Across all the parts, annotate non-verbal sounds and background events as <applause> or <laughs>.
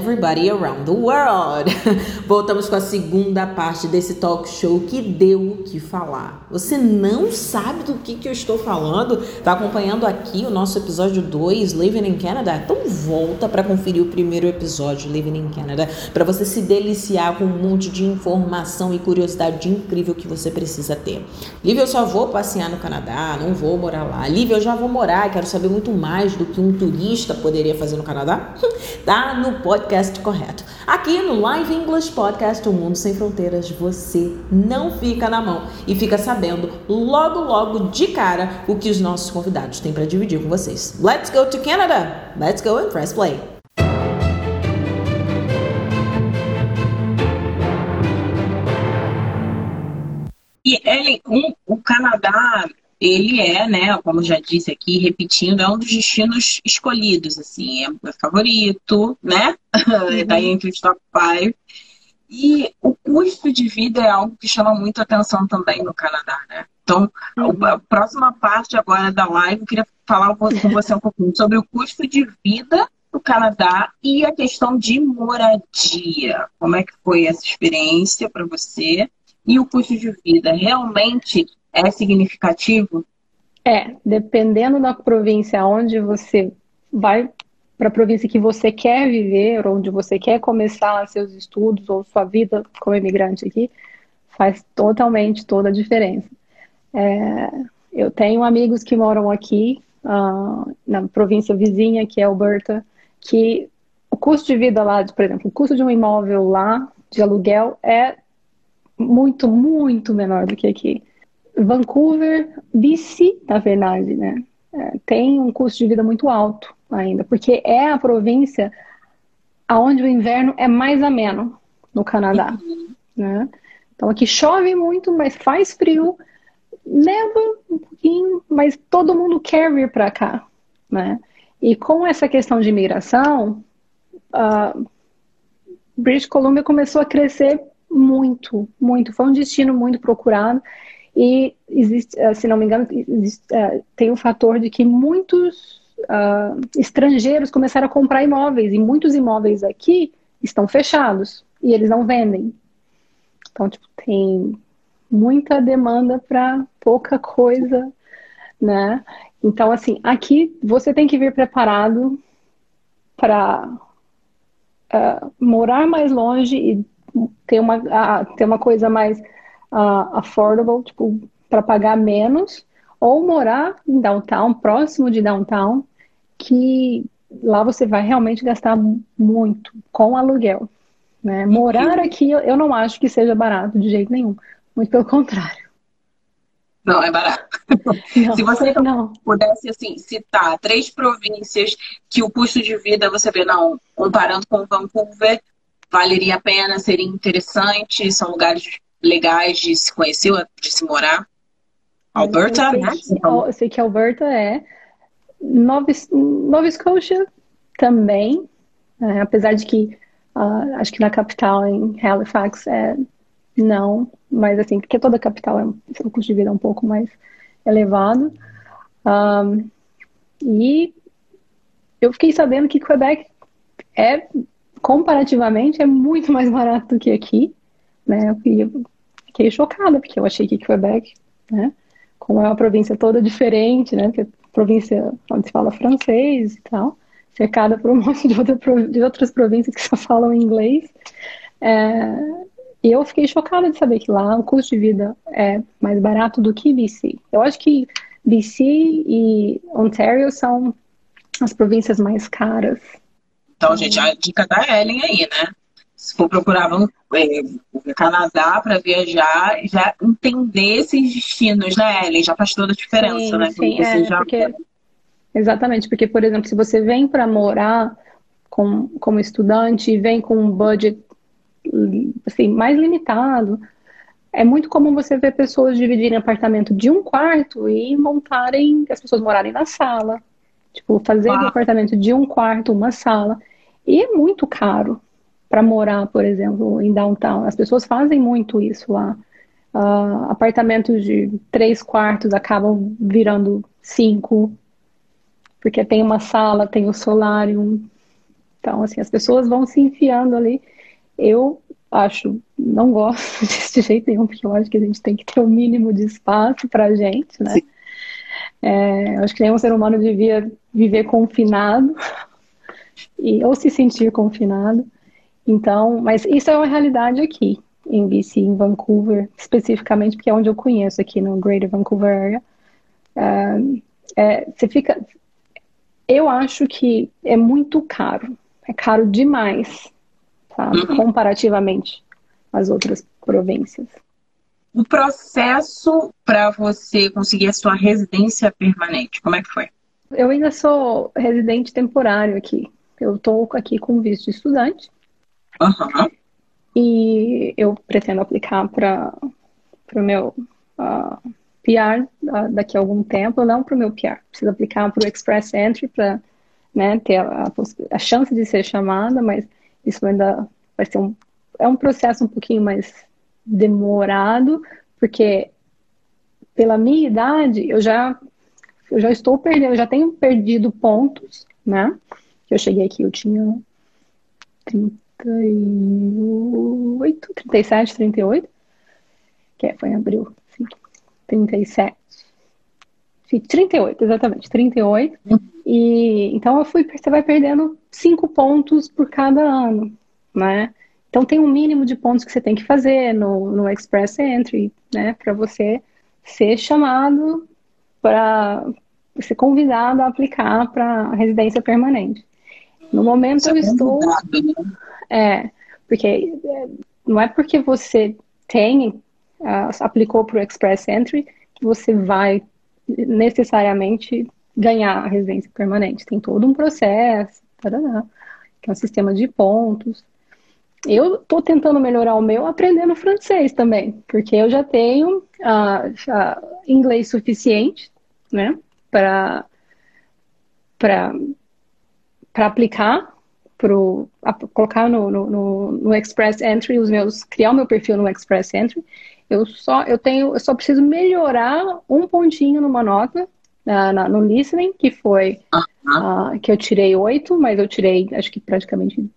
everybody around the world. <laughs> Voltamos com a segunda parte desse talk show que deu o que falar. Você não sabe do que, que eu estou falando? Tá acompanhando aqui o nosso episódio 2, Living in Canada? Então volta para conferir o primeiro episódio, Living in Canada, para você se deliciar com um monte de informação e curiosidade incrível que você precisa ter. Lívia, eu só vou passear no Canadá, não vou morar lá. Lívia, eu já vou morar, quero saber muito mais do que um turista poderia fazer no Canadá. <laughs> tá no podcast correto. Aqui no Live English Podcast, o Mundo Sem Fronteiras, você não fica na mão e fica sabendo logo, logo de cara o que os nossos convidados têm para dividir com vocês. Let's go to Canada! Let's go and press play! E Ellen, um, o Canadá ele é, né, como já disse aqui, repetindo, é um dos destinos escolhidos, assim, é, é favorito, né? <laughs> Uhum. tá entre os top five. E o custo de vida é algo que chama muito atenção também no Canadá, né? Então, uhum. a próxima parte agora da live, eu queria falar com você um pouquinho sobre o custo de vida no Canadá e a questão de moradia. Como é que foi essa experiência para você? E o custo de vida realmente é significativo? É, dependendo da província onde você vai para a província que você quer viver, onde você quer começar seus estudos ou sua vida como imigrante aqui, faz totalmente toda a diferença. É, eu tenho amigos que moram aqui, uh, na província vizinha, que é Alberta, que o custo de vida lá, por exemplo, o custo de um imóvel lá, de aluguel, é muito, muito menor do que aqui. Vancouver, BC, na verdade, né, é, tem um custo de vida muito alto ainda, porque é a província aonde o inverno é mais ameno no Canadá, uhum. né? Então aqui chove muito, mas faz frio, neva um pouquinho, mas todo mundo quer vir para cá, né? E com essa questão de imigração, uh, British Columbia começou a crescer muito, muito. Foi um destino muito procurado. E existe, eh, se não me engano, existe, uh, tem o fator de que muitos uh, estrangeiros começaram a comprar imóveis e muitos imóveis aqui estão fechados e eles não vendem. Então, tipo, tem muita demanda para pouca coisa, né? Então, assim, aqui você tem que vir preparado para uh, morar mais longe e ter uma, uh, ter uma coisa mais uh, affordable, tipo, para pagar menos, ou morar em downtown, próximo de downtown, que lá você vai realmente gastar muito com aluguel. Né? Morar aqui eu não acho que seja barato de jeito nenhum, muito pelo contrário. Não, é barato. <laughs> Não, Se você não. pudesse assim, citar três províncias que o custo de vida você vê, não, comparando com Vancouver, valeria a pena, seria interessante, são lugares legais de se conhecer, de se morar? Alberta, eu sei, né? Eu sei que Alberta é. Nova, Nova Scotia também, é, apesar de que uh, acho que na capital, em Halifax, é não, mas assim, porque toda capital é, o custo de vida é um pouco mais elevado. Um, e eu fiquei sabendo que Quebec é, comparativamente, é muito mais barato do que aqui, né? Eu fiquei chocada, porque eu achei que Quebec, né? Como é uma província toda diferente, né? Porque província onde se fala francês e tal, cercada por um <laughs> monte de, outra, de outras províncias que só falam inglês. É, eu fiquei chocada de saber que lá o custo de vida é mais barato do que BC. Eu acho que BC e Ontario são as províncias mais caras. Então, gente, a dica da Ellen aí, né? Se for procurar é, Canadá para viajar, já entender esses destinos, né, Ellen? Já faz toda a diferença, sim, né? Sim, é, já... porque... Exatamente, porque, por exemplo, se você vem para morar com, como estudante e vem com um budget assim, mais limitado, é muito comum você ver pessoas dividirem apartamento de um quarto e montarem, as pessoas morarem na sala. Tipo, fazer ah. apartamento de um quarto, uma sala. E é muito caro para morar, por exemplo, em downtown. As pessoas fazem muito isso lá. Uh, apartamentos de três quartos acabam virando cinco, porque tem uma sala, tem o solarium, Então, assim, as pessoas vão se enfiando ali. Eu acho, não gosto <laughs> desse jeito nenhum, porque eu acho que a gente tem que ter o um mínimo de espaço pra gente, né? É, eu acho que nenhum ser humano devia viver confinado <laughs> e, ou se sentir confinado. Então, mas isso é uma realidade aqui em BC, em Vancouver, especificamente, porque é onde eu conheço aqui no Greater Vancouver Area. Uh, é, você fica. Eu acho que é muito caro, é caro demais, sabe, uhum. comparativamente às outras províncias. O processo para você conseguir a sua residência permanente, como é que foi? Eu ainda sou residente temporário aqui. Eu estou aqui com visto de estudante. Uhum. E eu pretendo aplicar para o meu uh, PR uh, daqui a algum tempo, não para o meu PR. Preciso aplicar para o Express Entry para né, ter a, a, chance de ser chamada, mas isso ainda vai ser um, é um processo um pouquinho mais demorado, porque pela minha idade eu já eu já estou perdendo, eu já tenho perdido pontos, né? Eu cheguei aqui, eu tinha 38, 37, 38, que é, foi em abril, sim, 37. 38, exatamente, 38. Uhum. E então eu fui, você vai perdendo 5 pontos por cada ano, né? Então tem um mínimo de pontos que você tem que fazer no, no Express Entry, né, para você ser chamado para ser convidado a aplicar para residência permanente. No momento eu é estou. Né? É, porque é, não é porque você tem, uh, aplicou para o Express Entry, que você vai necessariamente ganhar a residência permanente. Tem todo um processo, tarará, que é um sistema de pontos. Eu estou tentando melhorar o meu aprendendo francês também, porque eu já tenho uh, já inglês suficiente, né, para para aplicar, pro, a, colocar no, no, no, Express Entry os meus, criar o meu perfil no Express Entry. Eu só eu tenho, eu só preciso melhorar um pontinho numa nota uh, na, no listening, que foi uh, que eu tirei oito, mas eu tirei acho que praticamente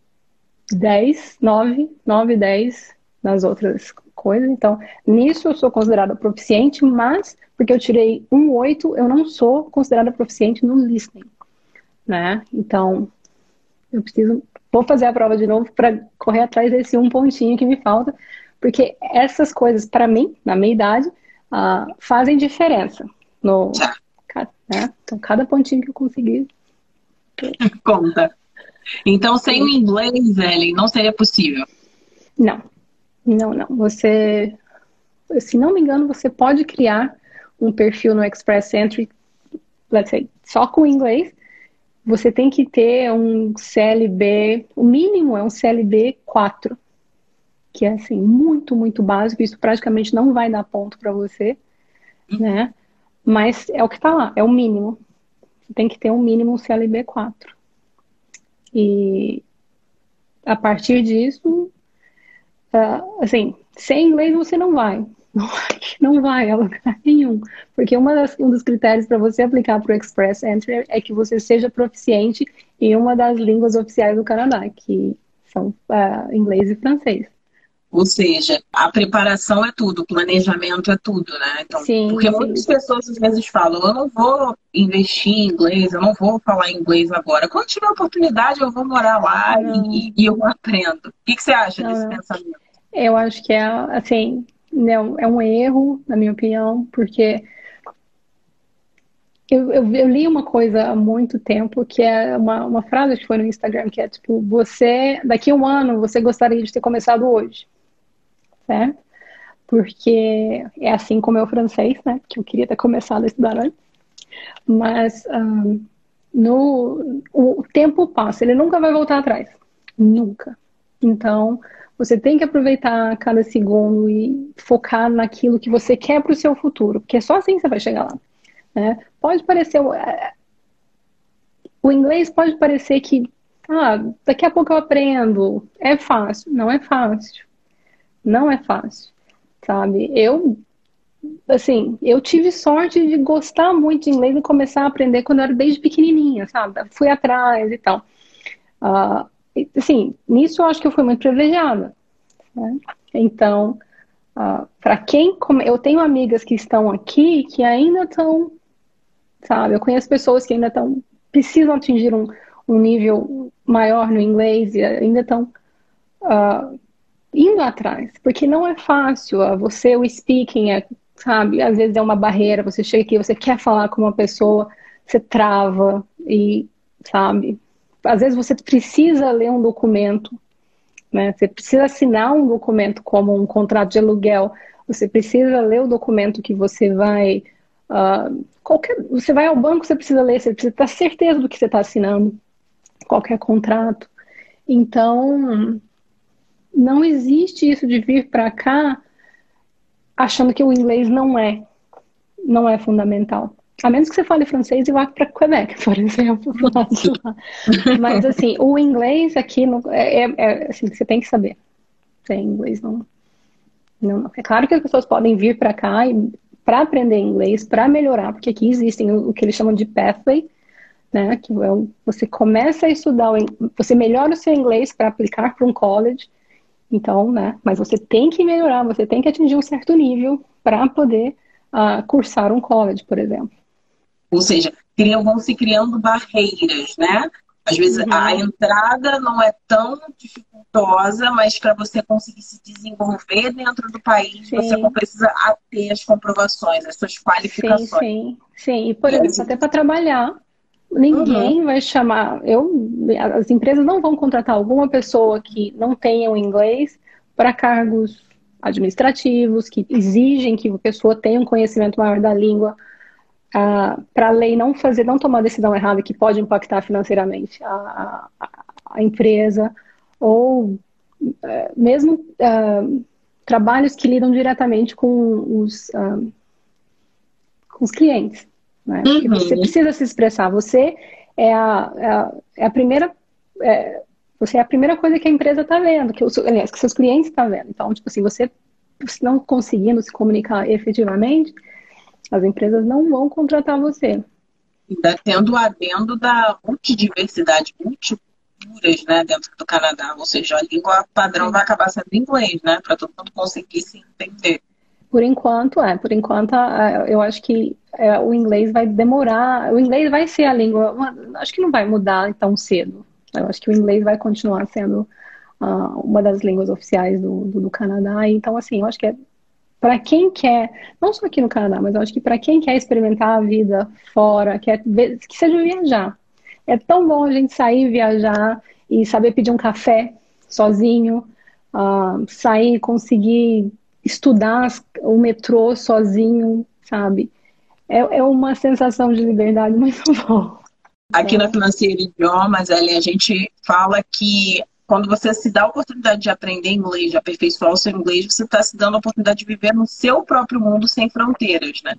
10, 9, 9, 10 nas outras coisas. Então, nisso eu sou considerada proficiente, mas porque eu tirei um 8, eu não sou considerada proficiente no listening né? Então, eu preciso, vou fazer a prova de novo para correr atrás desse um pontinho que me falta, porque essas coisas, para mim, na minha idade, uh, fazem diferença. No, né? Então, cada pontinho que eu conseguir. <laughs> Conta. Então, sem o inglês, Ellen, não seria possível? Não. Não, não. Você, se não me engano, você pode criar um perfil no Express Entry, let's say, só com inglês, você tem que ter um CLB, o mínimo é um CLB 4, que é assim, muito, muito básico, isso praticamente não vai dar ponto para você, né? Mas é o que está lá, é o mínimo. Você tem que ter um mínimo um CLB 4. E a partir disso, uh, assim, sem inglês você não vai. Não vai, não vai a lugar nenhum. Porque das, um dos critérios para você aplicar para o Express Entry é que você seja proficiente em uma das línguas oficiais do Canadá, que são uh, inglês e francês. Ou seja, a preparação é tudo, o planejamento é tudo, né? Então, sim, porque sim. muitas pessoas às vezes falam, eu não vou investir em inglês, eu não vou falar inglês agora. Quando tiver oportunidade, eu vou morar lá e, e, eu aprendo. O que, que você acha não, desse pensamento? Eu acho que é assim, não, é um erro, na minha opinião, porque eu, eu, eu, li uma coisa há muito tempo que é uma, uma frase que foi no Instagram que é tipo, você, daqui a um ano, você gostaria de ter começado hoje, certo? Porque é assim como é o francês, né? Que eu queria ter começado a estudar antes. Mas um, no, o tempo passa, ele nunca vai voltar atrás. Nunca. Então, você tem que aproveitar cada segundo e focar naquilo que você quer para o seu futuro, porque só assim você vai chegar lá. Né? Pode parecer. É, o inglês pode parecer que ah, daqui a pouco eu aprendo. É fácil. Não é fácil. Não é fácil. Sabe? Eu, assim, eu tive sorte de gostar muito de inglês e começar a aprender quando eu era desde pequenininha, sabe? Fui atrás e tal. Uh, assim, nisso eu acho que eu fui muito privilegiada. Né? Então, uh, para quem. Eu tenho amigas que estão aqui que ainda estão. Sabe, eu conheço pessoas que ainda estão. precisam atingir um, um nível maior no inglês e ainda estão uh, indo atrás, porque não é fácil. Uh, você, o speaking, é, sabe, às vezes é uma barreira. Você chega aqui, você quer falar com uma pessoa, você trava e, sabe, às vezes você precisa ler um documento, né? Você precisa assinar um documento como um contrato de aluguel. Você precisa ler o documento que você vai. Uh, qualquer, você vai ao banco, você precisa ler, você precisa ter certeza do que você está assinando, qualquer contrato. Então, não existe isso de vir para cá achando que o inglês não é, não é fundamental. A menos que você fale francês e vá para Quebec, <laughs> por exemplo. Mas, assim, o inglês aqui no, é, é, é, assim, você tem que saber. Sem inglês não, não. É claro que as pessoas podem vir para cá para aprender inglês, para melhorar, porque aqui existem o, o, que eles chamam de pathway, né? Que é você começa a estudar, você melhora o seu inglês para aplicar para um college. Então, né? Mas você tem que melhorar, você tem que atingir um certo nível para poder uh, cursar um college, por exemplo. Ou seja, criam, vão se criando barreiras, né? Às vezes uhum. a entrada não é tão dificultosa, mas para você conseguir se desenvolver dentro do país, sim. você precisa ter as comprovações, as suas qualificações. Sim, sim. sim. E, por exemplo, até para trabalhar, ninguém uhum. vai chamar. Eu, as empresas não vão contratar alguma pessoa que não tenha o inglês para cargos administrativos, que exigem que a pessoa tenha um conhecimento maior da língua para a lei não fazer, não tomar decisão errada que pode impactar financeiramente a, a, a empresa, ou é, mesmo uh, trabalhos que lidam diretamente com os, uh, com os clientes. Né? Uhum. você precisa se expressar. Você é a, é a, é a primeira. É, você é a primeira coisa que a empresa está vendo, que, os, aliás, que seus clientes estão vendo. Então, tipo assim, você não conseguindo se comunicar efetivamente, as empresas não vão contratar você. Ainda tendo o adendo da multidiversidade, multiculturas, né, dentro do Canadá. Ou seja, a língua padrão vai acabar sendo inglês, né, para todo mundo conseguir se entender. Por enquanto, é. Por enquanto, eu acho que é, o inglês vai demorar. O inglês vai ser a língua. Acho que não vai mudar tão cedo. Eu acho que o inglês vai continuar sendo uh, uma das línguas oficiais do, do, do, Canadá. Então, assim, eu acho que é para quem quer, não só aqui no Canadá, mas eu acho que para quem quer experimentar a vida fora, quer ver, que seja viajar. É tão bom a gente sair, viajar e saber pedir um café sozinho, uh, sair, conseguir estudar o metrô sozinho, sabe? É, é uma sensação de liberdade <laughs> muito boa. Aqui na Financeira Idiomas, a gente fala que quando você se dá a oportunidade de aprender inglês, de aperfeiçoar o seu inglês, você está se dando a oportunidade de viver no seu próprio mundo sem fronteiras, né?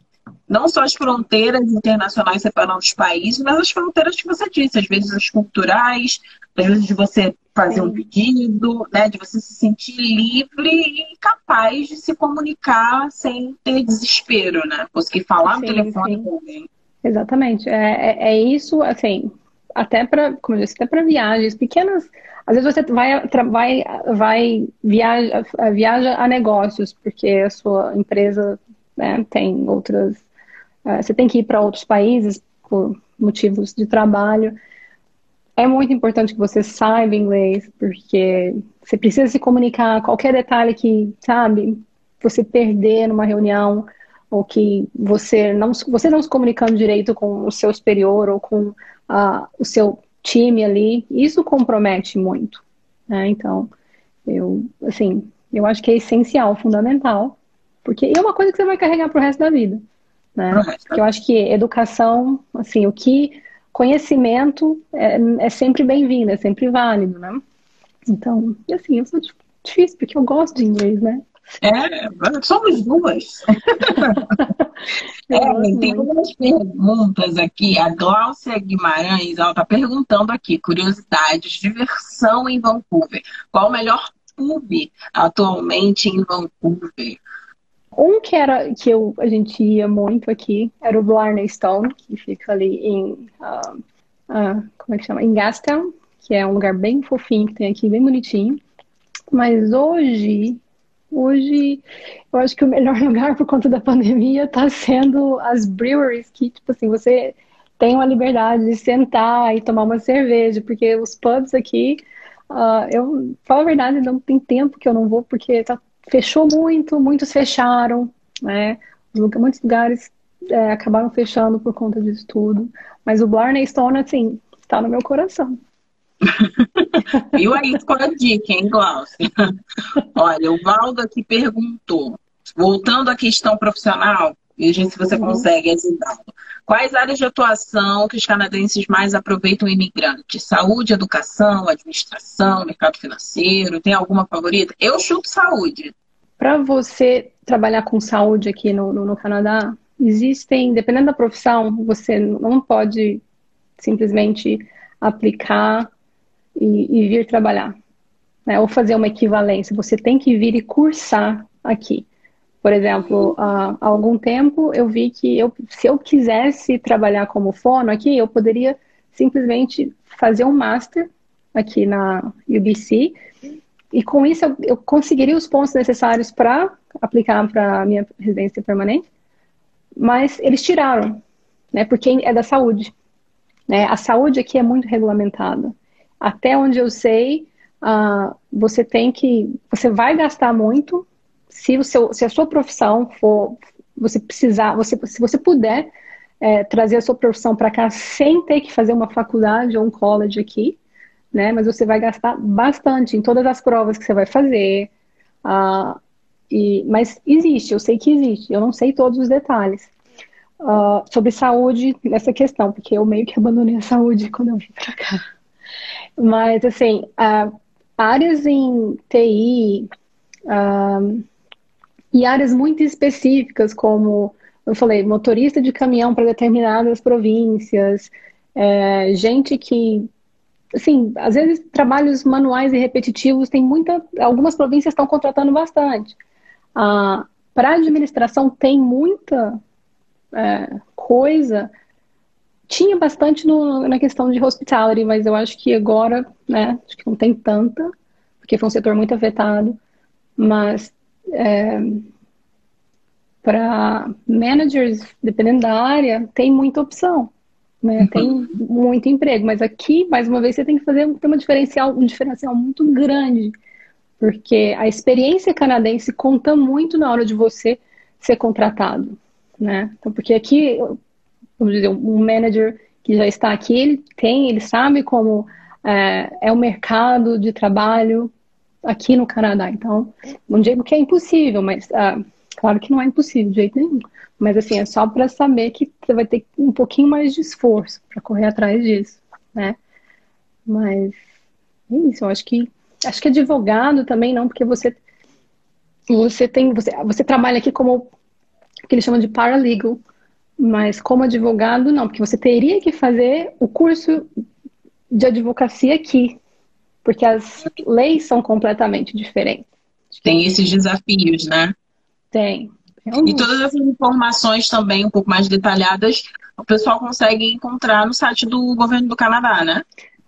Não só as fronteiras internacionais separando os países, mas as fronteiras que você disse, às vezes as culturais, às vezes de você fazer um pedido, né? De você se sentir livre e capaz de se comunicar sem ter desespero, né? Conseguir falar sim, no telefone sim. com alguém. Exatamente. É, é, é isso, assim, até para, como eu disse, até para viagens pequenas às vezes você vai, vai, vai viaja, viaja a negócios, porque a sua empresa né, tem outras. Uh, você tem que ir para outros países por motivos de trabalho. É muito importante que você saiba inglês, porque você precisa se comunicar. Qualquer detalhe que, sabe, você perder numa reunião, ou que você não, você não se comunicando direito com o seu superior ou com uh, o seu time ali, isso compromete muito, né? Então, eu, assim, eu acho que é essencial, fundamental, porque é uma coisa que você vai carregar pro resto da vida, né? Porque eu acho que educação, assim, o que conhecimento é, é sempre bem-vindo, é sempre válido, né? Então, assim, eu sou difícil porque eu gosto de inglês, né? É, somos duas. é, tem umas perguntas aqui. A Gláucia Guimarães está perguntando aqui: curiosidades, diversão em Vancouver. Qual o melhor pub atualmente em Vancouver? Um que era que eu, a gente ia muito aqui era o Blarney Stone, que fica ali em uh, uh, como é que chama? Em Gastown, que é um lugar bem fofinho que tem aqui, bem bonitinho. Mas hoje, hoje, eu acho que o melhor <laughs> lugar por conta da pandemia está sendo as breweries, que, tipo assim, você tem uma liberdade de sentar e tomar uma cerveja, porque os pubs aqui, uh, eu falo a verdade, não tem tempo que eu não vou, porque tá, fechou muito, muitos fecharam, né? Muitos lugares é, acabaram fechando por conta disso tudo. Mas o Blarney Stone, assim, está no meu coração. <laughs> Viu aí ficou a dica, hein, Glaucia? Olha, o Valdo aqui perguntou, voltando à questão profissional, veja se você uhum. consegue ajudá Quais áreas de atuação que os canadenses mais aproveitam imigrantes? Saúde, educação, administração, mercado financeiro? Tem alguma favorita? Eu chuto saúde. Para você trabalhar com saúde aqui no, no, no Canadá, existem, dependendo da profissão, você não pode simplesmente aplicar e, e vir trabalhar, né? ou fazer uma equivalência. Você tem que vir e cursar aqui. Por exemplo, há algum tempo eu vi que eu, se eu quisesse trabalhar como fono aqui, eu poderia simplesmente fazer um master aqui na UBC e com isso eu, eu conseguiria os pontos necessários para aplicar para a minha residência permanente, mas eles tiraram, né, porque é da saúde. Né? A saúde aqui é muito regulamentada. Até onde eu sei, uh, você tem que, você vai gastar muito se, o seu, se a sua profissão for, você precisar, você, se você puder é, trazer a sua profissão para cá sem ter que fazer uma faculdade ou um college aqui, né? Mas você vai gastar bastante em todas as provas que você vai fazer. Uh, e, mas existe, eu sei que existe, eu não sei todos os detalhes. Uh, sobre saúde nessa questão, porque eu meio que abandonei a saúde quando eu vim para cá. Mas, assim, uh, áreas em TI, e áreas muito específicas, como eu falei, motorista de caminhão para determinadas províncias, é, gente que, assim, às vezes trabalhos manuais e repetitivos, tem muita, algumas províncias estão contratando bastante. Ah, para administração tem muita é, coisa, tinha bastante no, na questão de hospitality, mas eu acho que agora, né, acho que não tem tanta, porque foi um setor muito afetado, mas é, para managers, dependendo da área, tem muita opção, né? Uhum. Tem muito emprego, mas aqui, mais uma vez, você tem que fazer tem uma diferencial, um diferencial muito grande, porque a experiência canadense conta muito na hora de você ser contratado, né? Então, porque aqui, vamos dizer, um manager que já está aqui, ele tem, ele sabe como é, é o mercado de trabalho aqui no Canadá. Então, não digo que é impossível, mas uh, claro que não é impossível de jeito nenhum. Mas assim, é só para saber que você vai ter um pouquinho mais de esforço para correr atrás disso, né? Mas é isso, eu acho que acho que advogado também não, porque você você tem você, você trabalha aqui como o que eles chamam de paralegal, mas como advogado não, porque você teria que fazer o curso de advocacia aqui, porque as leis são completamente diferentes. Tem esses desafios, né? Tem. E todas essas informações também, um pouco mais detalhadas, o pessoal consegue encontrar no site do governo do Canadá, né?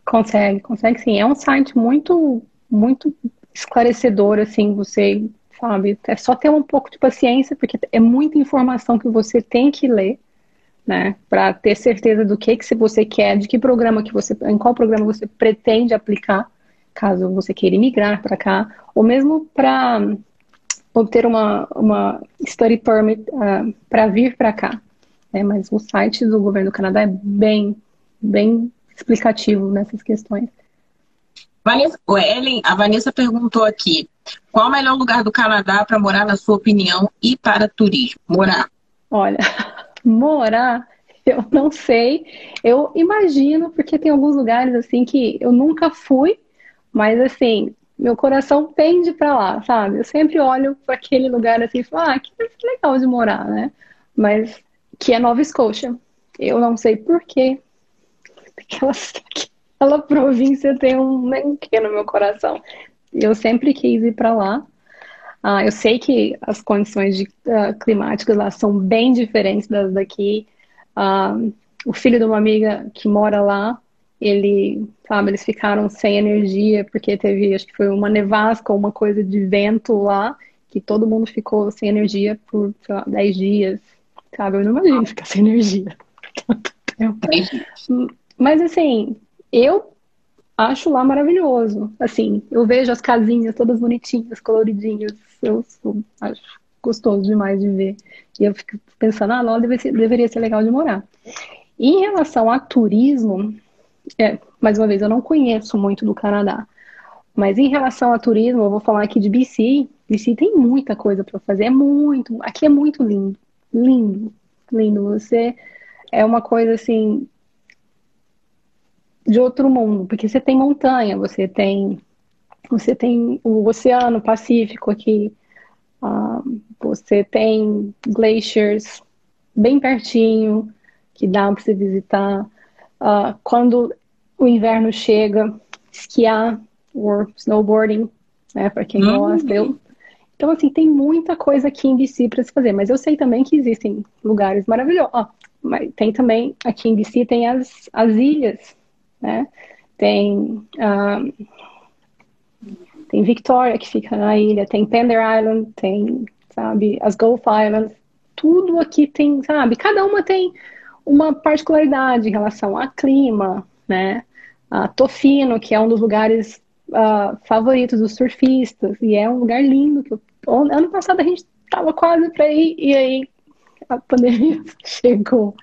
Consegue, consegue sim. É um site muito, muito esclarecedor, assim, você sabe? É só ter um pouco de paciência, porque é muita informação que você tem que ler, né? Para ter certeza do que, que você quer, de que programa que você, em qual programa você pretende aplicar caso você queira imigrar para cá, ou mesmo para obter uma, uma study permit uh, para vir para cá. É, mas o site do governo do Canadá é bem, bem explicativo nessas questões. Vanessa, Ellen, a Vanessa perguntou aqui: qual o melhor lugar do Canadá para morar, na sua opinião, e para turismo? Morar. Olha, <laughs> morar, eu não sei. Eu imagino, porque tem alguns lugares assim que eu nunca fui mas assim, meu coração pende para lá, sabe? Eu sempre olho para aquele lugar assim e falo, ah, que, legal de morar, né? Mas que é Nova Escócia. Eu não sei porquê. Aquela, <laughs> aquela província tem um quê no meu coração. Eu sempre quis ir para lá. Ah, eu sei que as condições de, uh, climáticas lá são bem diferentes das daqui. Uh, o filho de uma amiga que mora lá, ele, sabe, eles ficaram sem energia porque teve, acho que foi uma nevasca ou uma coisa de vento lá, que todo mundo ficou sem energia por, sei lá, 10 dias, sabe? Eu não imagino ficar sem energia <laughs> tanto tempo. Mas assim, eu acho lá maravilhoso. Assim, eu vejo as casinhas todas bonitinhas, coloridinhas, eu, eu acho gostoso demais de ver. E eu fico pensando, ah, lá deveria ser, deveria ser legal de morar. Em relação a turismo, é, mais uma vez, eu não conheço muito do Canadá. Mas em relação a turismo, eu vou falar aqui de BC. BC tem muita coisa para fazer, é muito. Aqui é muito lindo, lindo, lindo. Você é uma coisa assim de outro mundo, porque você tem montanha, você tem você tem o Oceano Pacífico aqui, uh, você tem glaciers bem pertinho que dá para você visitar. Uh, quando o inverno chega, esquiar ou snowboarding, né, para quem uhum. gosta. Eu... Então, assim, tem muita coisa aqui em BC para se fazer, mas eu sei também que existem lugares maravilhosos. Oh, mas tem também, aqui em BC, tem as, as ilhas, né? Tem, um, tem Victoria, que fica na ilha, tem Pender Island, tem, sabe, as Gulf Islands. Tudo aqui tem, sabe, cada uma tem uma particularidade em relação a clima, né? A Tofino, que é um dos lugares uh, favoritos dos surfistas, e é um lugar lindo. Que eu, ano passado a gente estava quase para ir, e aí a pandemia <laughs> chegou.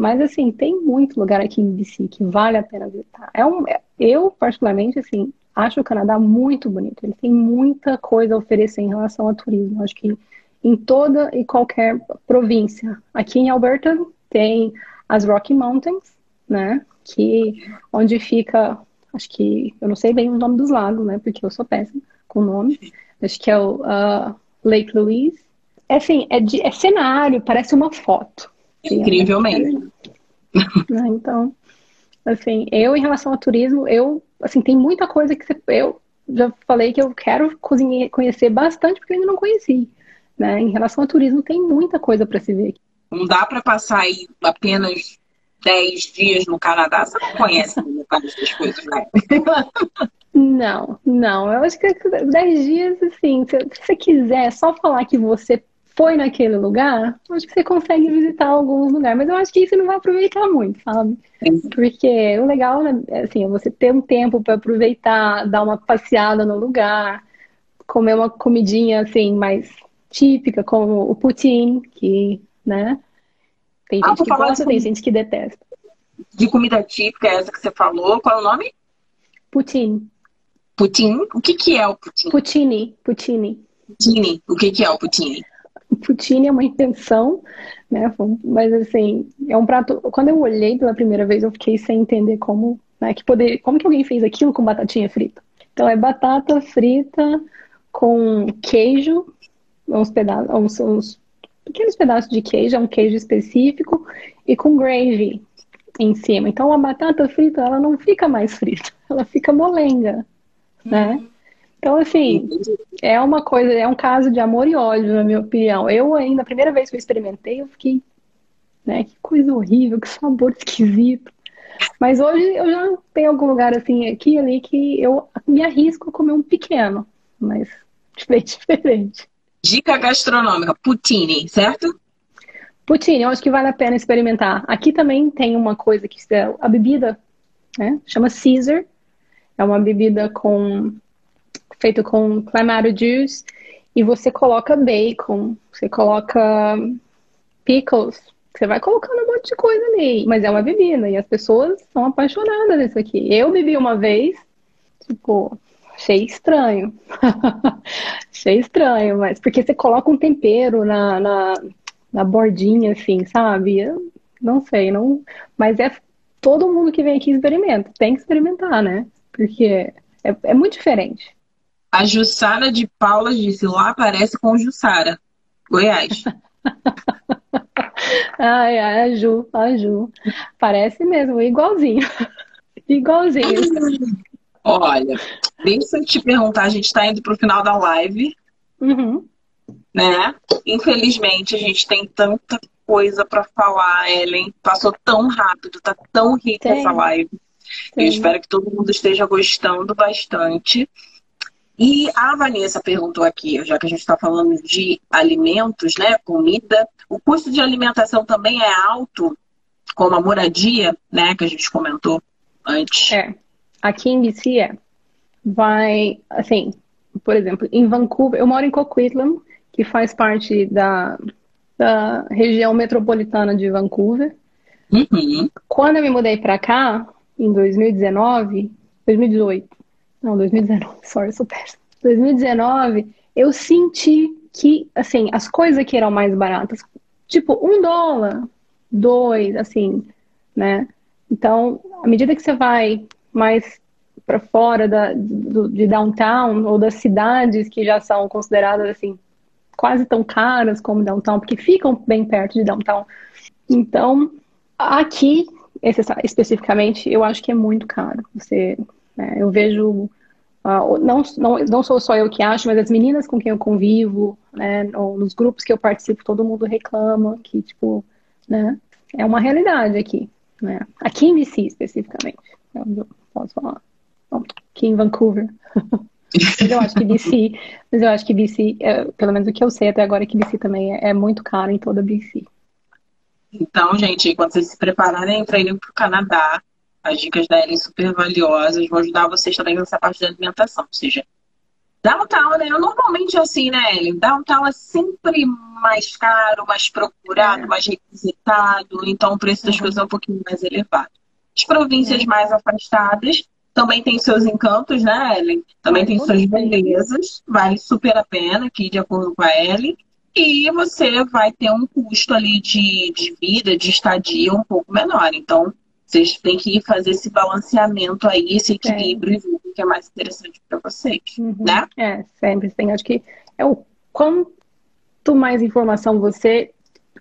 Mas, assim, tem muito lugar aqui em BC que vale a pena visitar. É um, eu, particularmente, assim, acho o Canadá muito bonito. Ele tem muita coisa a oferecer em relação ao turismo. Acho que em toda e qualquer província. Aqui em Alberta tem as Rocky Mountains, né? Que onde fica, acho que eu não sei bem o nome dos lagos, né? Porque eu sou péssima com nome. Acho que é o uh, Lake Louise. É assim, é, de, é cenário, parece uma foto. Incrivelmente. É, então, assim, eu em relação ao turismo, eu, assim, tem muita coisa que você, eu já falei que eu quero cozinhar, conhecer bastante porque eu ainda não conheci. Né? Em relação ao turismo, tem muita coisa para se ver aqui. Não dá para passar aí apenas 10 dias no Canadá, você não conhece das coisas, né? Não, não. Eu acho que 10 dias, assim, se você quiser só falar que você foi naquele lugar, acho que você consegue visitar alguns lugares. Mas eu acho que isso não vai aproveitar muito, sabe? Porque o legal, né, assim, é você ter um tempo para aproveitar, dar uma passeada no lugar, comer uma comidinha, assim, mais típica, como o poutine, que né? Tem ah, gente que gosta, tem gente que detesta. De comida típica, essa que você falou, qual é o nome? Poutine. Poutine? O que, que é o poutine? Poutine. Poutine. Poutine. O que, que é o poutine? Poutine é uma invenção, né? Mas assim, é um prato. Quando eu olhei pela primeira vez, eu fiquei sem entender como, né? Que poder, como que alguém fez aquilo com batatinha frita? Então é batata frita com queijo, uns pedaços, uns, uns pequenos pedaços de queijo, é um queijo específico, e com gravy em cima. Então a batata frita, ela não fica mais frita, <laughs> ela fica molenga, né? Então, assim, é uma coisa, é um caso de amor e ódio, na minha opinião. Eu ainda, a primeira vez que eu experimentei, eu fiquei, né, que coisa horrível, que sabor esquisito. Mas hoje eu já tenho algum lugar assim, aqui e ali, que eu me arrisco a comer um pequeno, mas <laughs> bem diferente. Dica gastronômica, poutine, certo? Poutine, eu acho que vale a pena experimentar. Aqui também tem uma coisa que é a bebida, né? Chama Caesar. É uma bebida com feita com clamato juice e você coloca bacon, você coloca pickles, você vai colocando um monte de coisa ali, mas é uma bebida e as pessoas são apaixonadas nisso aqui. Eu bebi uma vez, tipo, Achei estranho. <laughs> Achei estranho, mas porque você coloca um tempero na, na, na bordinha, assim, sabe? Eu não sei, não. Mas é todo mundo que vem aqui experimenta. Tem que experimentar, né? Porque é, é muito diferente. A Jussara de Paula disse: lá parece com Jussara, Goiás. <laughs> ai, ai, a Ju, a Ju. Parece mesmo, igualzinho. <laughs> igualzinho. Olha, deixa eu te perguntar, a gente está indo para o final da live. Uhum. Né? Infelizmente, a gente tem tanta coisa para falar, Ellen. Passou tão rápido, tá tão rica tem. essa live. Eu espero que todo mundo esteja gostando bastante. E a Vanessa perguntou aqui, já que a gente está falando de alimentos, né, comida, o custo de alimentação também é alto, como a moradia, né, que a gente comentou antes. É, aqui em BC é. Vai, assim, por exemplo, em Vancouver, eu moro em Coquitlam, que faz parte da, da região metropolitana de Vancouver. Uhum. Quando eu me mudei para cá, em 2019, 2018, não, 2019, sorry, sou péssima. 2019, eu senti que, assim, as coisas que eram mais baratas, tipo um dólar, dois, assim, né? Então, à medida que você vai mais para fora da, do, de downtown ou das cidades que já são consideradas assim quase tão caras como downtown, porque ficam bem perto de downtown. Então, aqui especificamente, eu acho que é muito caro. Você, né, eu vejo uh, não, não, não sou só eu que acho, mas as meninas com quem eu convivo, né, nos grupos que eu participo, todo mundo reclama que tipo, né, é uma realidade aqui, né? Aqui em BC especificamente, eu posso falar aqui em Vancouver. <laughs> mas eu acho que BC, mas eu acho que BC, é, pelo menos o que eu sei até agora, é que BC também é, é muito caro em toda BC. Então, gente, quando vocês se prepararem para irem para o Canadá, as dicas da Ellen super valiosas vão ajudar vocês também nessa parte da alimentação. Ou seja, downtown, né? Normalmente é assim, né, Ellen? Downtown é sempre mais caro, mais procurado, é. mais requisitado, então o preço das uhum. coisas é um pouquinho mais elevado. As províncias é. mais afastadas também tem seus encantos, né, Ellen? Também tem suas belezas. Vale super a pena, aqui de acordo com a Ellen. E você vai ter um custo ali de, de vida, de estadia um pouco menor. Então, vocês têm que fazer esse balanceamento aí, esse equilíbrio, é. que é mais interessante para vocês, uhum. né? É, sempre tem. Acho que é o quanto mais informação você,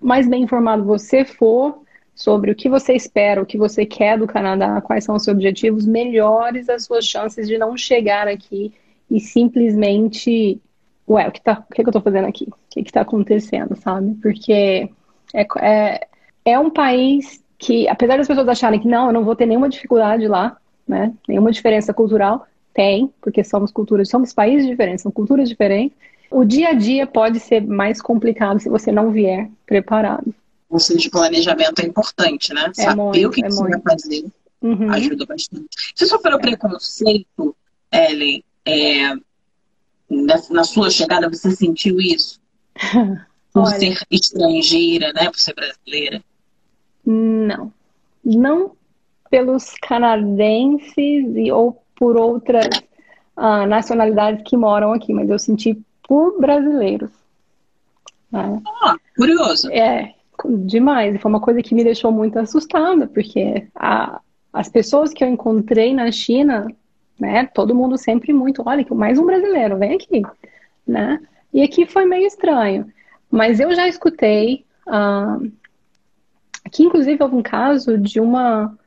mais bem informado você for, sobre o que você espera, o que você quer do Canadá, quais são os seus objetivos, melhores as suas chances de não chegar aqui e simplesmente, ué, o que, tá, o que, que eu tô fazendo aqui? O que, que tá acontecendo, sabe? Porque é, é, é um país que, apesar das pessoas acharem que não, eu não vou ter nenhuma dificuldade lá, né? Nenhuma diferença cultural, tem, porque somos culturas, somos países diferentes, são culturas diferentes. O dia a dia pode ser mais complicado se você não vier preparado conselho de planejamento é importante, né? É Saber muito, o que, é você muito. vai fazer uhum. ajuda bastante. Você sofreu é. preconceito, Ellen, é, na, na, sua chegada, você sentiu isso? <laughs> Por Olha, ser estrangeira, né? Por ser brasileira? Não. Não pelos canadenses e, ou por outras uh, nacionalidades que moram aqui, mas eu senti por brasileiros. Né? Ah, curioso. É, demais. E foi uma coisa que me deixou muito assustada, porque a, as pessoas que eu encontrei na China, né, todo mundo sempre muito, olha, mais um brasileiro, vem aqui, né? E aqui foi meio estranho. Mas eu já escutei, uh, aqui inclusive houve um caso de uma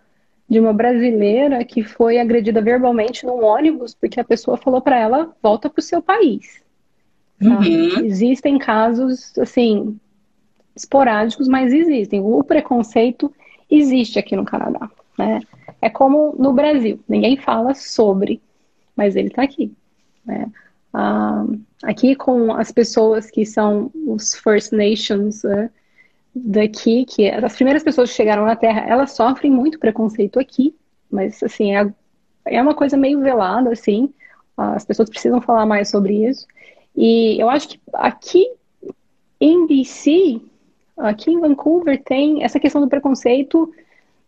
de uma brasileira que foi agredida verbalmente num ônibus porque a pessoa falou para ela volta para o seu país. Tá? Uhum. Existem casos assim esporádicos, mas existem. O preconceito existe aqui no Canadá. Né? É como no Brasil, ninguém fala sobre, mas ele está aqui. Né? Ah, aqui com as pessoas que são os First Nations né, daqui, que as primeiras pessoas que chegaram na Terra, elas sofrem muito preconceito aqui, mas assim, é, é uma coisa meio velada, assim, as pessoas precisam falar mais sobre isso. E eu acho que aqui em BC, Aqui em Vancouver tem essa questão do preconceito,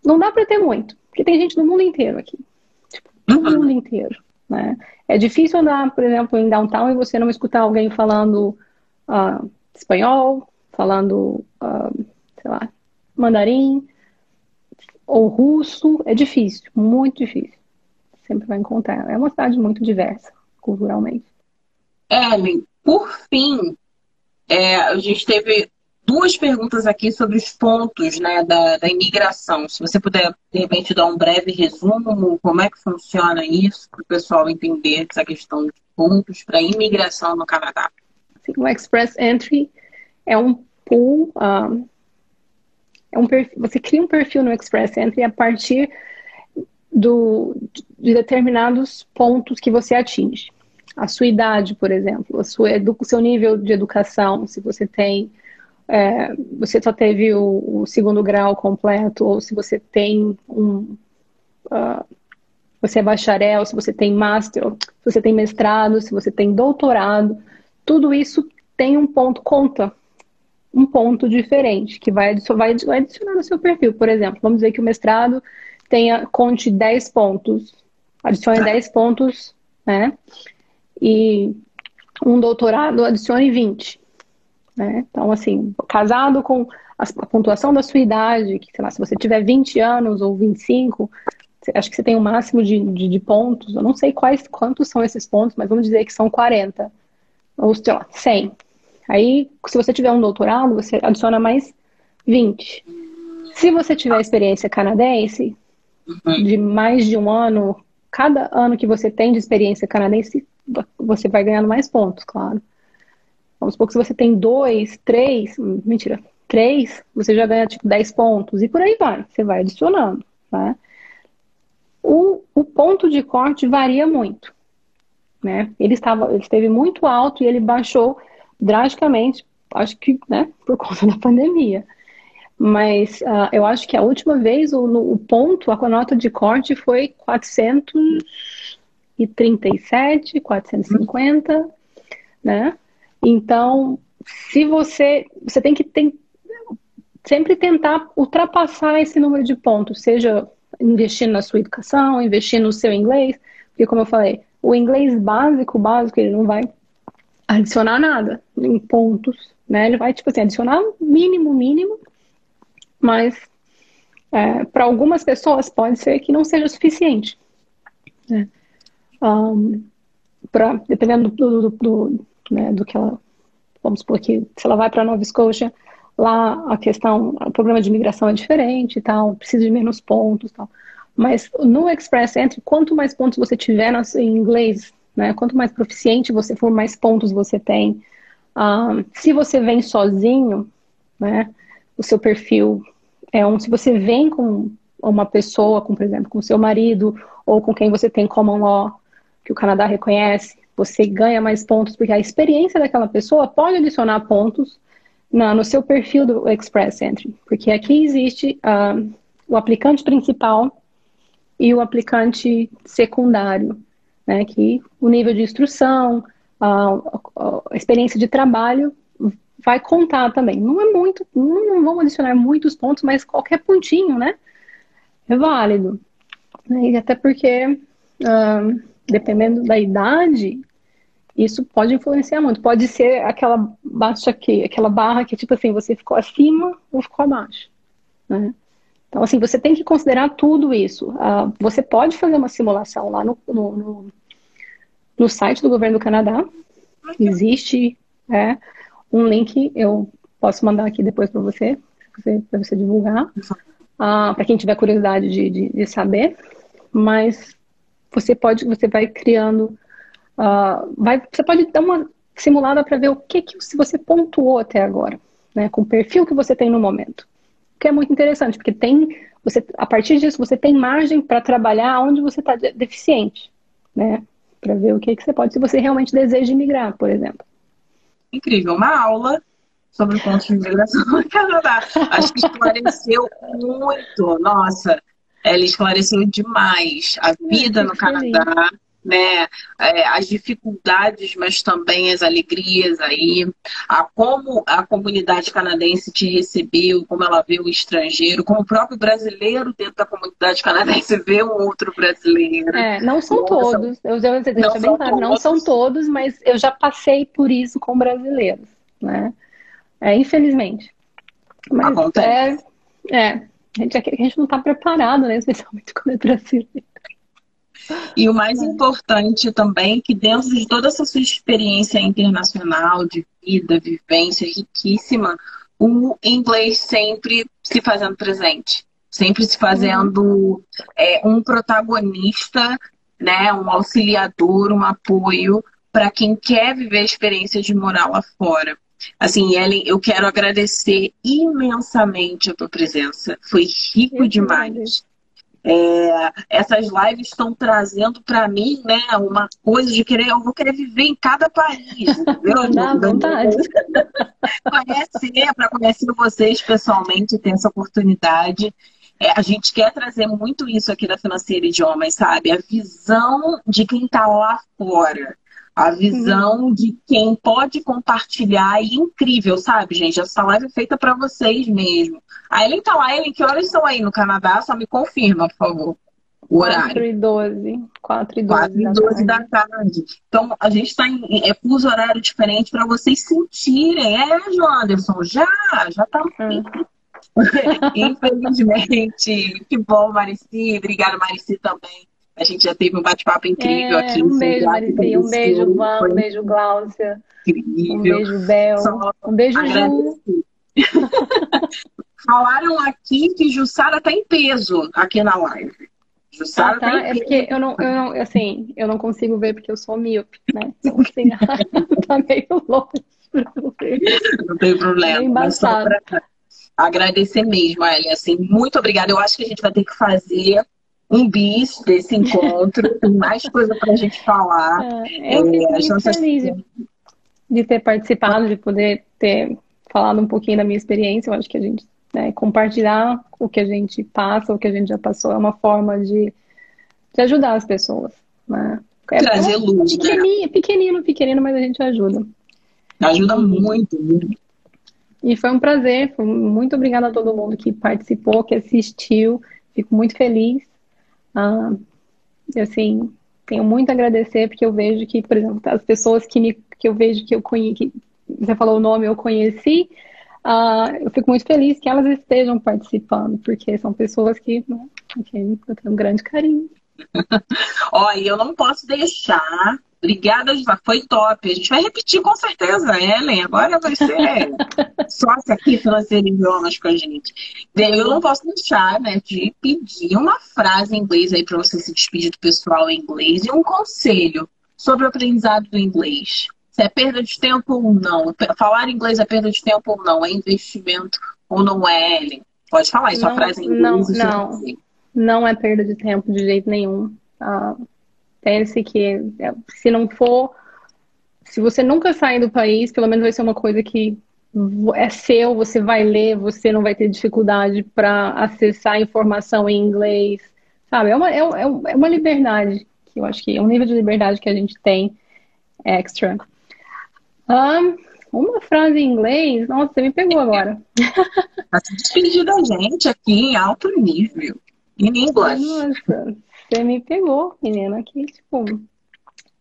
não dá para ter muito, porque tem gente do mundo inteiro aqui. Tipo, do uhum. mundo inteiro. Né? É difícil andar, por exemplo, em downtown e você não escutar alguém falando uh, espanhol, falando, uh, sei lá, mandarim ou russo. É difícil, muito difícil. Sempre vai encontrar. É uma cidade muito diversa, culturalmente. Ellen, por fim, é, a gente teve duas perguntas aqui sobre os pontos né, da, da imigração. Se você puder, de repente, dar um breve resumo, como é que funciona isso, para o pessoal entender essa questão de pontos para imigração no Canadá. Sim, o Express Entry é um pool, um, é um perfil, você cria um perfil no Express Entry a partir do, de determinados pontos que você atinge. A sua idade, por exemplo, o seu nível de educação, se você tem é, você só teve o, o, segundo grau completo, ou se você tem um. Uh, você é bacharel, se você tem master, se você tem mestrado, se você tem doutorado, tudo isso tem um ponto, conta um ponto diferente, que vai, vai, vai adicionar no seu perfil. Por exemplo, vamos dizer que o mestrado tenha, conte 10 pontos, adicione 10 pontos, né? E um doutorado adicione 20. Né? Então, assim, casado com a pontuação da sua idade, que, sei lá, se você tiver 20 anos ou 25, acho que você tem o um máximo de, de, de, pontos, eu não sei quais, quantos são esses pontos, mas vamos dizer que são 40, ou sei lá, 100. Aí, se você tiver um doutorado, você adiciona mais 20. Se você tiver experiência canadense, de mais de um ano, cada ano que você tem de experiência canadense, você vai ganhando mais pontos, claro. Vamos supor que se você tem dois, três, mentira, três, você já ganha tipo 10 pontos e por aí vai, você vai adicionando. Tá? O, o ponto de corte varia muito. Né? Ele, estava, ele esteve muito alto e ele baixou drasticamente, acho que né, por conta <laughs> da pandemia. Mas uh, eu acho que a última vez o, no, o ponto, a nota de corte foi 437, 450, né? Então, se você. Você tem que tem, sempre tentar ultrapassar esse número de pontos, seja investindo na sua educação, investindo no seu inglês, porque, como eu falei, o inglês básico, básico, ele não vai adicionar nada em pontos, né? Ele vai, tipo assim, adicionar mínimo, mínimo, mas é, para algumas pessoas pode ser que não seja suficiente. Né? Um, pra, dependendo do, do, do, né, do que ela, vamos supor que se ela vai para Nova Scotia, lá a questão, o problema de imigração é diferente e tal, precisa de menos pontos e tal. Mas no Express Entry, quanto mais pontos você tiver em inglês, né, quanto mais proficiente você for, mais pontos você tem. Se você vem sozinho, né, o seu perfil é um. Se você vem com uma pessoa, com, por exemplo, com seu marido ou com quem você tem common law, que o Canadá reconhece, você ganha mais pontos, porque a experiência daquela pessoa pode adicionar pontos na, no seu perfil do Express Entry. Porque aqui existe o aplicante principal e o aplicante secundário, né? Que o nível de instrução, uh, a experiência de trabalho vai contar também. Não é muito, não, não vamos adicionar muitos pontos, mas qualquer pontinho, né? É válido. E até porque uh, dependendo da idade, isso pode influenciar muito. Pode ser aquela baixa aqui, aquela barra que, tipo assim, você ficou acima ou ficou abaixo. Né? Então, assim, você tem que considerar tudo isso. Uh, você pode fazer uma simulação lá no, no, no, no site do governo do Canadá. Existe é, um link, eu posso mandar aqui depois para você, para você divulgar, uh, ah, para quem tiver curiosidade de, de, de saber. Mas você pode, você vai criando, uh, vai, você pode dar uma simulada para ver o que que você pontuou até agora, né, com o perfil que você tem no momento. Que é muito interessante, porque tem, você, a partir disso você tem margem para trabalhar onde você está deficiente, né, para ver o que que você pode, se você realmente deseja migrar, por exemplo. Incrível, uma aula sobre o ponto de imigração no Canadá. Acho que esclareceu muito, nossa, ela esclareceu demais a vida no Canadá, né? É, as dificuldades, mas também as alegrias aí, a como a comunidade canadense te recebeu, como ela vê o estrangeiro, como o próprio brasileiro dentro da comunidade canadense vê um outro brasileiro. É, não são todos, eu já deixa não bem claro, não são todos, mas eu já passei por isso com brasileiros, né? É, infelizmente. Mas Acontece. É, é, a gente, a gente não está preparado, né? Especialmente <laughs> quando é brasileiro. E o mais importante também, que dentro de toda essa sua experiência internacional, de vida, vivência riquíssima, o inglês sempre se fazendo presente, sempre se fazendo é, um protagonista, né, um auxiliador, um apoio para quem quer viver a experiência de morar lá fora. Assim, Ellen, eu quero agradecer imensamente a tua presença. Foi rico demais. É, essas lives estão trazendo para mim, né, uma coisa de querer, eu vou querer viver em cada país, entendeu? <laughs> Dá vontade. <laughs> Conhecer, para conhecer vocês pessoalmente, ter essa oportunidade. É, a gente quer trazer muito isso aqui da Financeira Idiomas, sabe? A visão de quem está lá fora. A visão uhum. de quem pode compartilhar é incrível, sabe, gente? Essa live é feita para vocês mesmo. A Ellen tá lá, Ellen, que horas estão aí no Canadá? Só me confirma, por favor. O horário. 4 e 12. 4 e 12, 4 e 12 da, tarde. da tarde. Então, a gente está em é, fuso horário diferente para vocês sentirem. É, João Anderson, já, já tá. Uhum. <laughs> Infelizmente. Que bom, Marici. Obrigada, Marici, também. A gente já teve um bate-papo incrível é, aqui. Um beijo, Marici. Um beijo, Van. Um beijo, Gláucia. Incrível. Um beijo, Bel. Um beijo, Ju. <laughs> Falaram aqui que Jussara tá em peso aqui na live. Jussara ah, tá. tá é porque eu não, eu não, assim, eu não consigo ver porque eu sou míope, né? Então, assim, <laughs> tá meio longe. Não tem problema. É embaçado. agradecer mesmo, Ellen. Assim, muito obrigada. Eu acho que a gente vai ter que fazer um bis desse encontro, tem mais coisa para a gente falar. <laughs> É, eu fico é, muito nossas... feliz de ter participado, de poder ter falado um pouquinho da minha experiência. Eu acho que a gente né, compartilhar o que a gente passa, o que a gente já passou, é uma forma de, de ajudar as pessoas. Né? É Trazer luz, né? pequenino, né? pequenino, pequenino, mas a gente ajuda. Ajuda muito, muito. E foi um prazer, foi muito obrigada a todo mundo que participou, que assistiu. Fico muito feliz. Ah, assim, tenho muito a agradecer porque eu vejo que, por exemplo, as pessoas que, me, que eu vejo que eu conheci, você falou o nome, eu conheci, ah, eu fico muito feliz que elas estejam participando, porque são pessoas que, né, que eu tenho um grande carinho. <laughs> Olha, eu não posso deixar Obrigada, foi top. A gente vai repetir com certeza, Ellen. Agora vai ser <laughs> sócia aqui financeira idiomas com a gente. Eu não posso deixar né, de pedir uma frase em inglês aí para você se despedir do pessoal em inglês e um conselho sobre o aprendizado do inglês. Se é perda de tempo ou não. Falar inglês é perda de tempo ou não. É investimento ou não é, Ellen? Pode falar aí sua não, frase em inglês. Não, não, não é perda de tempo de jeito nenhum. Uh, Pense que é, se não for, se você nunca sair do país, pelo menos vai ser uma coisa que é seu, você vai ler, você não vai ter dificuldade para acessar informação em inglês, sabe? É uma, é, é, é uma liberdade, que eu acho que é um nível de liberdade que a gente tem extra. Um, uma frase em inglês, nossa, você me pegou agora. <laughs> Tá se despedindo da gente aqui em alto nível. Em inglês. Nossa, você me pegou, menina, aqui, tipo,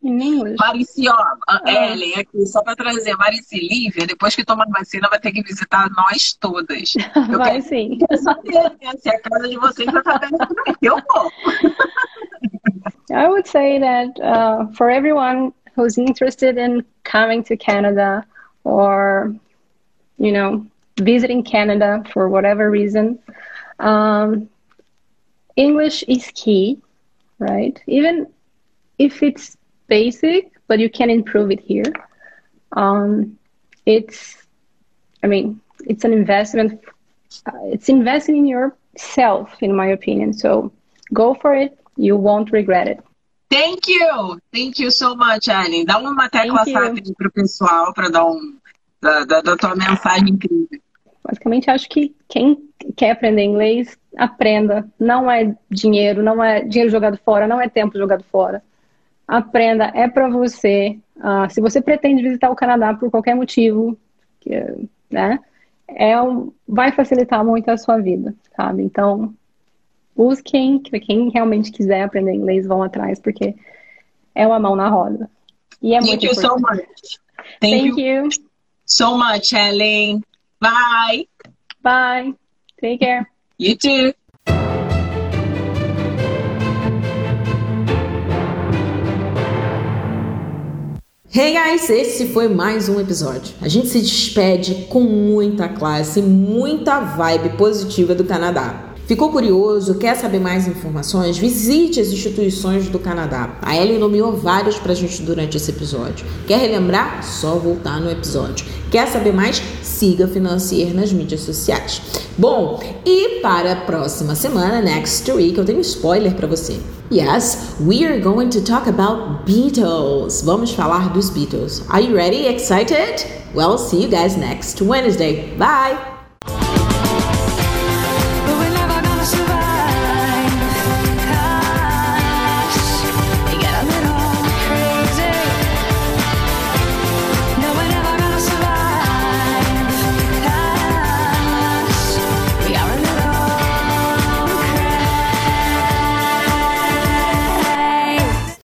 em inglês. Marici, ó, ah. Ellen, aqui, só para trazer, Marici Lívia, depois que tomar vacina, vai ter que visitar nós todas. <laughs> Eu vai sim. Saber, né, se a casa de vocês já tá perto eu vou. <laughs> I would say that uh, for everyone who's interested in coming to Canada or, you know, visiting Canada for whatever reason, um, English is key. Right? Even if it's basic, but you can improve it here. Um, it's, I mean, it's an investment. Uh, it's investing in yourself, in my opinion. So go for it. You won't regret it. Thank you. Thank you so much, Annie. Dá uma tecla SAP para o pessoal para dar um da, da, da tua mensagem incrível. Basicamente, acho que quem quer aprender inglês, aprenda. Não é dinheiro, não é dinheiro jogado fora, não é tempo jogado fora. Aprenda, é para você. Uh, se você pretende visitar o Canadá por qualquer motivo, que, né, é um, vai facilitar muito a sua vida, sabe? Então, busquem, quem realmente quiser aprender inglês, vão atrás, porque é uma mão na roda. E é Thank muito you importante. so much. Thank, Thank you. you so much, Ellen. Bye. Bye. Take care. You too. Hey guys, esse foi mais um episódio. A gente se despede com muita classe, muita vibe positiva do Canadá. Ficou curioso? Quer saber mais informações? Visite as instituições do Canadá. A Ellie nomeou vários pra gente durante esse episódio. Quer relembrar? Só voltar no episódio. Quer saber mais? Siga Financier nas mídias sociais. Bom, e para a próxima semana, next week, eu tenho um spoiler para você. Yes, we are going to talk about Beatles. Vamos falar dos Beatles. Are you ready? Excited? Well, see you guys next Wednesday. Bye!